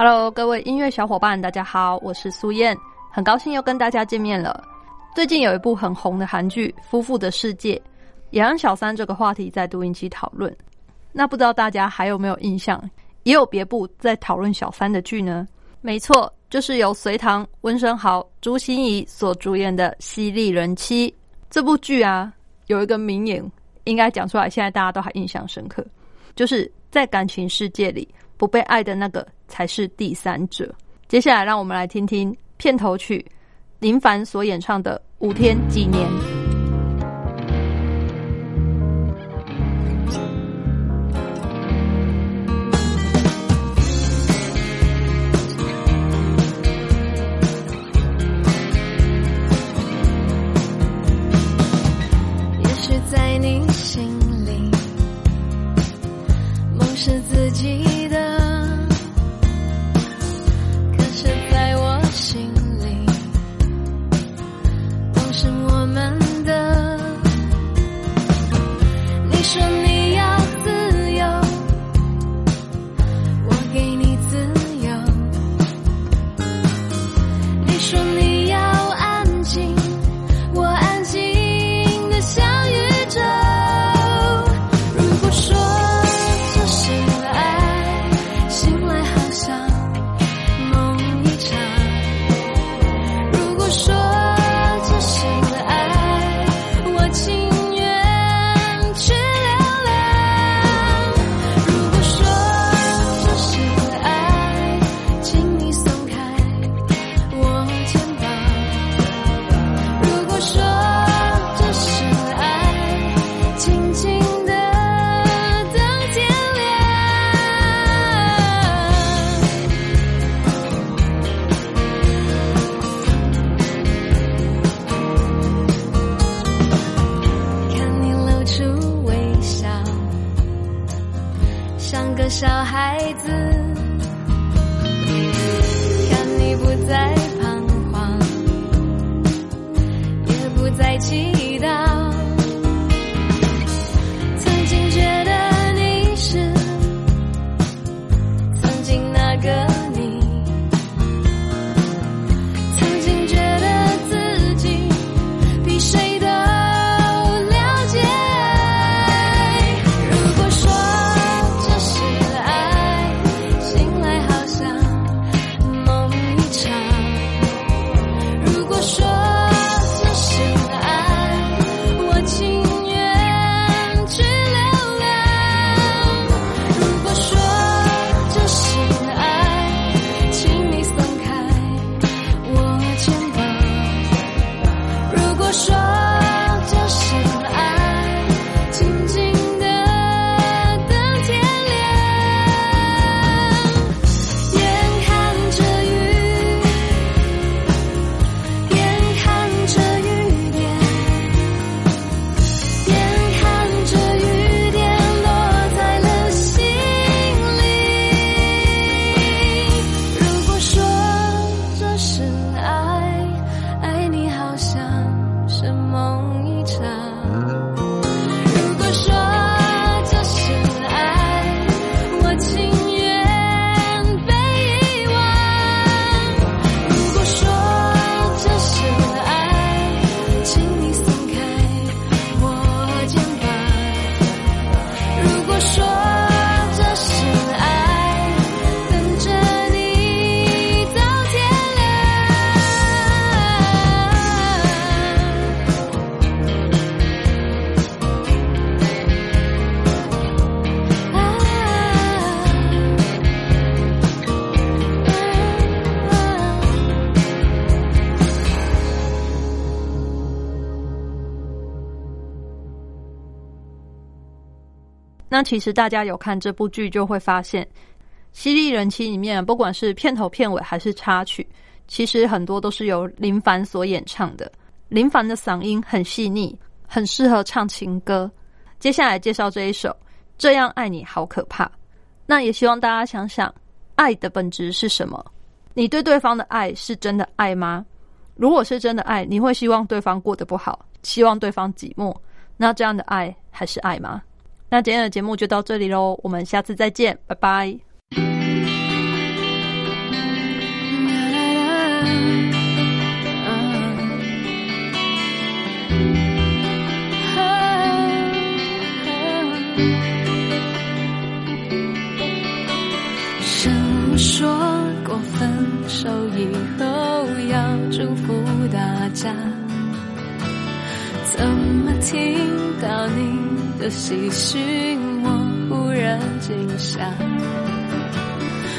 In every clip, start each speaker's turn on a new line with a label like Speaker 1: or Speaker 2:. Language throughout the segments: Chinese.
Speaker 1: Hello，各位音乐小伙伴，大家好，我是苏燕，很高兴又跟大家见面了。最近有一部很红的韩剧《夫妇的世界》，也让小三这个话题再度引起讨论。那不知道大家还有没有印象？也有别部在讨论小三的剧呢？没错，就是由隋唐、温升豪、朱心怡所主演的《犀利人妻》这部剧啊，有一个名言，应该讲出来，现在大家都还印象深刻，就是在感情世界里。不被爱的那个才是第三者。接下来，让我们来听听片头曲林凡所演唱的《五天几年》。
Speaker 2: 那其实大家有看这部剧就会发现，《犀利人妻》里面不管是片头、片尾还是插曲，其实很多都是由林凡所演唱的。林凡的嗓音很细腻，很适合唱情歌。接下来介绍这一首《这样爱你好可怕》。那也希望大家想想，爱的本质是什么？你对对方的爱是真的爱吗？如果是真的爱，你会希望对方过得不好，希望对方寂寞？那这样的爱还是爱吗？那今天的节目就到这里喽，我们下次再见，拜拜。
Speaker 1: 谁说过分手以后要祝福大家？怎么听到你的细讯，我忽然惊吓。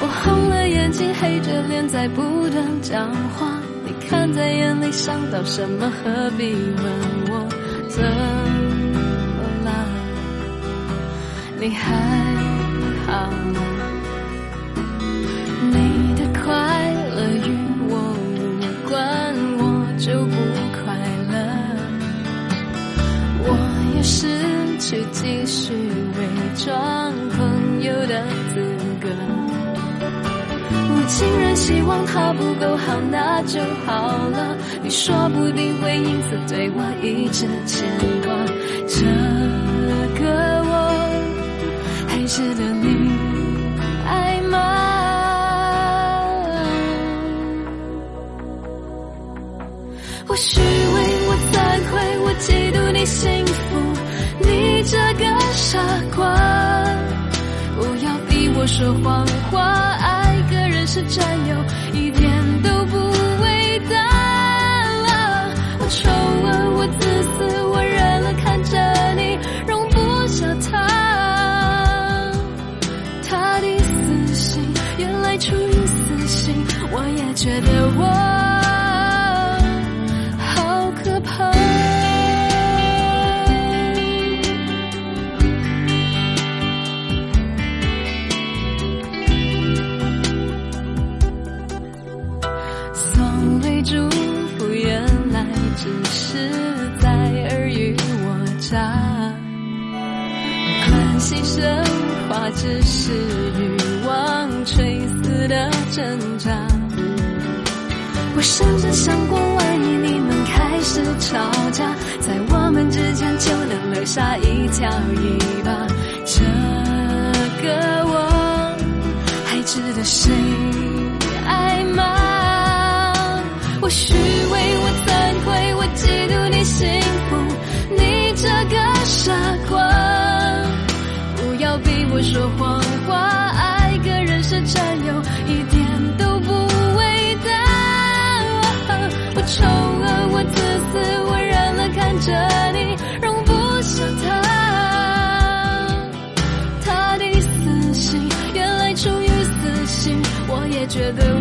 Speaker 1: 我红了眼睛，黑着脸在不断讲话。你看在眼里，想到什么？何必问我怎么了？你还好吗？你的快乐与我无关，我就不快乐。我也是去继续伪装朋友的资格。我竟然希望他不够好，那就好了。你说不定会因此对我一直牵挂。这个我还值得你我说谎牺牲或，只是欲望垂死的挣扎。我甚至想过，万一你们开始吵架，在我们之间就能留下一条尾巴。这个我还值得谁丑恶，我自私，我忍了看着你，容不下他。他的死心，原来出于私心，我也觉得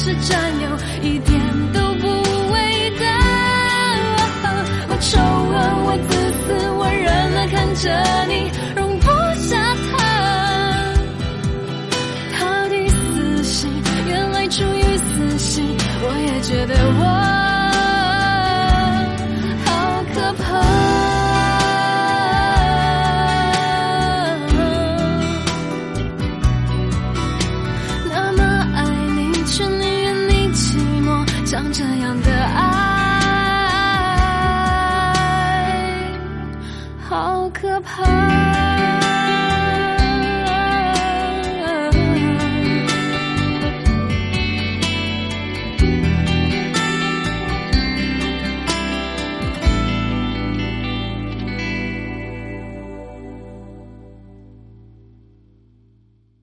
Speaker 1: 是占有，一点都不伟大。我丑恶，我自私，我忍了看着你，可怕